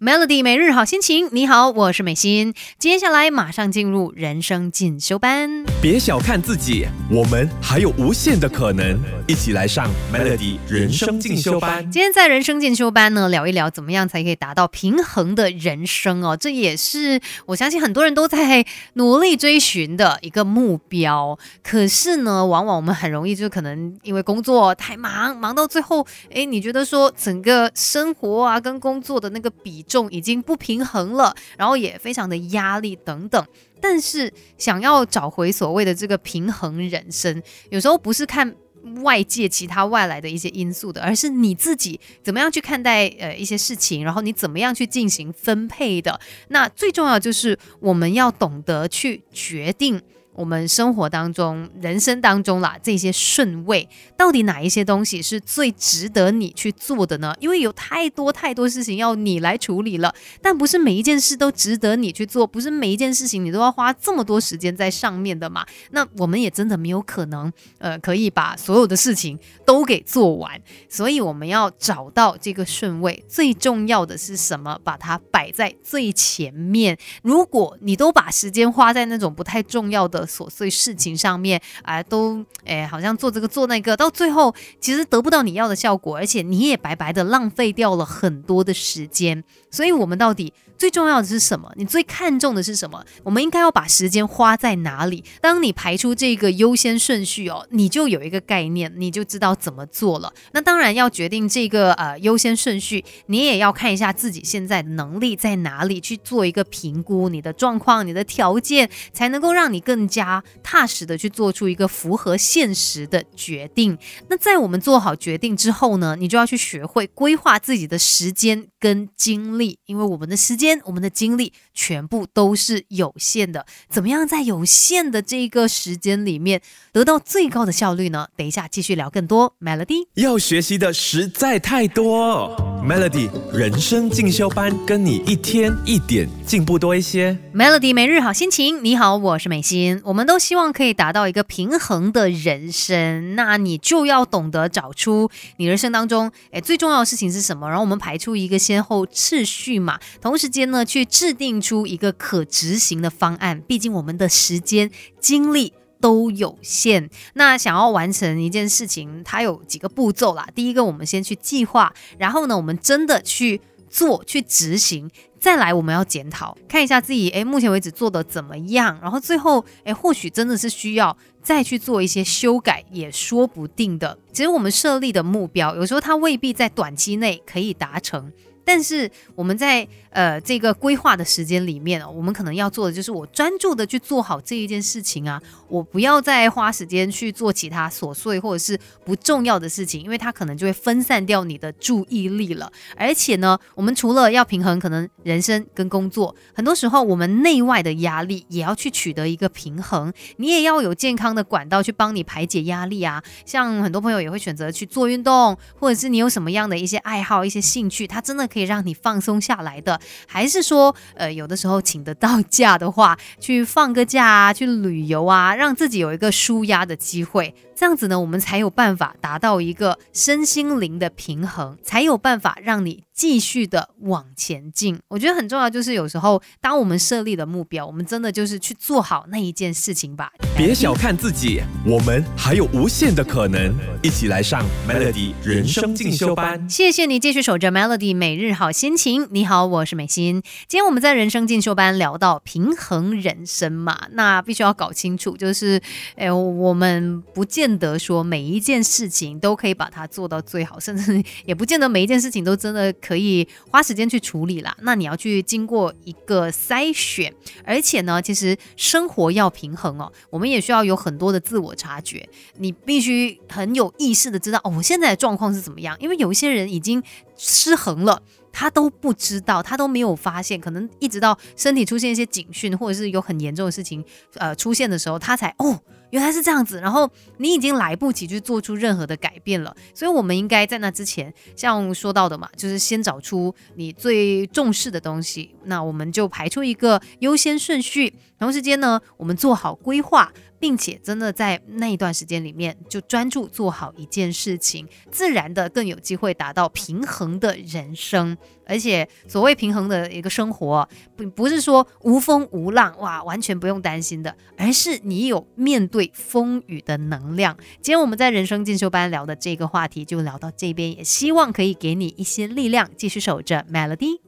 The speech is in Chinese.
Melody 每日好心情，你好，我是美心。接下来马上进入人生进修班。别小看自己，我们还有无限的可能。一起来上 Melody 人生进修班。今天在人生进修班呢，聊一聊怎么样才可以达到平衡的人生哦。这也是我相信很多人都在努力追寻的一个目标。可是呢，往往我们很容易就可能因为工作太忙，忙到最后，哎，你觉得说整个生活啊跟工作的那个比。比重已经不平衡了，然后也非常的压力等等，但是想要找回所谓的这个平衡人生，有时候不是看外界其他外来的一些因素的，而是你自己怎么样去看待呃一些事情，然后你怎么样去进行分配的。那最重要就是我们要懂得去决定。我们生活当中、人生当中啦，这些顺位到底哪一些东西是最值得你去做的呢？因为有太多太多事情要你来处理了，但不是每一件事都值得你去做，不是每一件事情你都要花这么多时间在上面的嘛？那我们也真的没有可能，呃，可以把所有的事情都给做完，所以我们要找到这个顺位。最重要的是什么？把它摆在最前面。如果你都把时间花在那种不太重要的，琐碎事情上面啊，都哎，好像做这个做那个，到最后其实得不到你要的效果，而且你也白白的浪费掉了很多的时间。所以，我们到底最重要的是什么？你最看重的是什么？我们应该要把时间花在哪里？当你排出这个优先顺序哦，你就有一个概念，你就知道怎么做了。那当然要决定这个呃优先顺序，你也要看一下自己现在能力在哪里，去做一个评估，你的状况、你的条件，才能够让你更加踏实的去做出一个符合现实的决定。那在我们做好决定之后呢，你就要去学会规划自己的时间跟精。力，因为我们的时间、我们的精力全部都是有限的。怎么样在有限的这个时间里面得到最高的效率呢？等一下继续聊更多。Melody 要学习的实在太多，Melody 人生进修班跟你一天一点进步多一些。Melody 每日好心情，你好，我是美心。我们都希望可以达到一个平衡的人生，那你就要懂得找出你人生当中哎最重要的事情是什么，然后我们排出一个先后次。序嘛，同时间呢，去制定出一个可执行的方案。毕竟我们的时间精力都有限，那想要完成一件事情，它有几个步骤啦。第一个，我们先去计划，然后呢，我们真的去做，去执行。再来，我们要检讨，看一下自己，诶，目前为止做的怎么样？然后最后，诶，或许真的是需要再去做一些修改，也说不定的。其实我们设立的目标，有时候它未必在短期内可以达成。但是我们在呃这个规划的时间里面，我们可能要做的就是我专注的去做好这一件事情啊，我不要再花时间去做其他琐碎或者是不重要的事情，因为它可能就会分散掉你的注意力了。而且呢，我们除了要平衡可能人生跟工作，很多时候我们内外的压力也要去取得一个平衡，你也要有健康的管道去帮你排解压力啊。像很多朋友也会选择去做运动，或者是你有什么样的一些爱好、一些兴趣，它真的可以。可以让你放松下来的，还是说，呃，有的时候请得到假的话，去放个假啊，去旅游啊，让自己有一个舒压的机会。这样子呢，我们才有办法达到一个身心灵的平衡，才有办法让你继续的往前进。我觉得很重要，就是有时候当我们设立的目标，我们真的就是去做好那一件事情吧。别小看自己，我们还有无限的可能。一起来上 Melody 人生进修班。谢谢你继续守着 Melody 每日日好心情。你好，我是美心。今天我们在人生进修班聊到平衡人生嘛，那必须要搞清楚，就是，哎，我们不见。见得说每一件事情都可以把它做到最好，甚至也不见得每一件事情都真的可以花时间去处理啦。那你要去经过一个筛选，而且呢，其实生活要平衡哦，我们也需要有很多的自我察觉。你必须很有意识的知道哦，我现在的状况是怎么样？因为有一些人已经失衡了，他都不知道，他都没有发现，可能一直到身体出现一些警讯，或者是有很严重的事情呃出现的时候，他才哦。原来是这样子，然后你已经来不及去做出任何的改变了，所以我们应该在那之前，像说到的嘛，就是先找出你最重视的东西，那我们就排出一个优先顺序，同时间呢，我们做好规划，并且真的在那一段时间里面就专注做好一件事情，自然的更有机会达到平衡的人生。而且所谓平衡的一个生活，不不是说无风无浪哇，完全不用担心的，而是你有面对对风雨的能量。今天我们在人生进修班聊的这个话题就聊到这边，也希望可以给你一些力量，继续守着 Melody。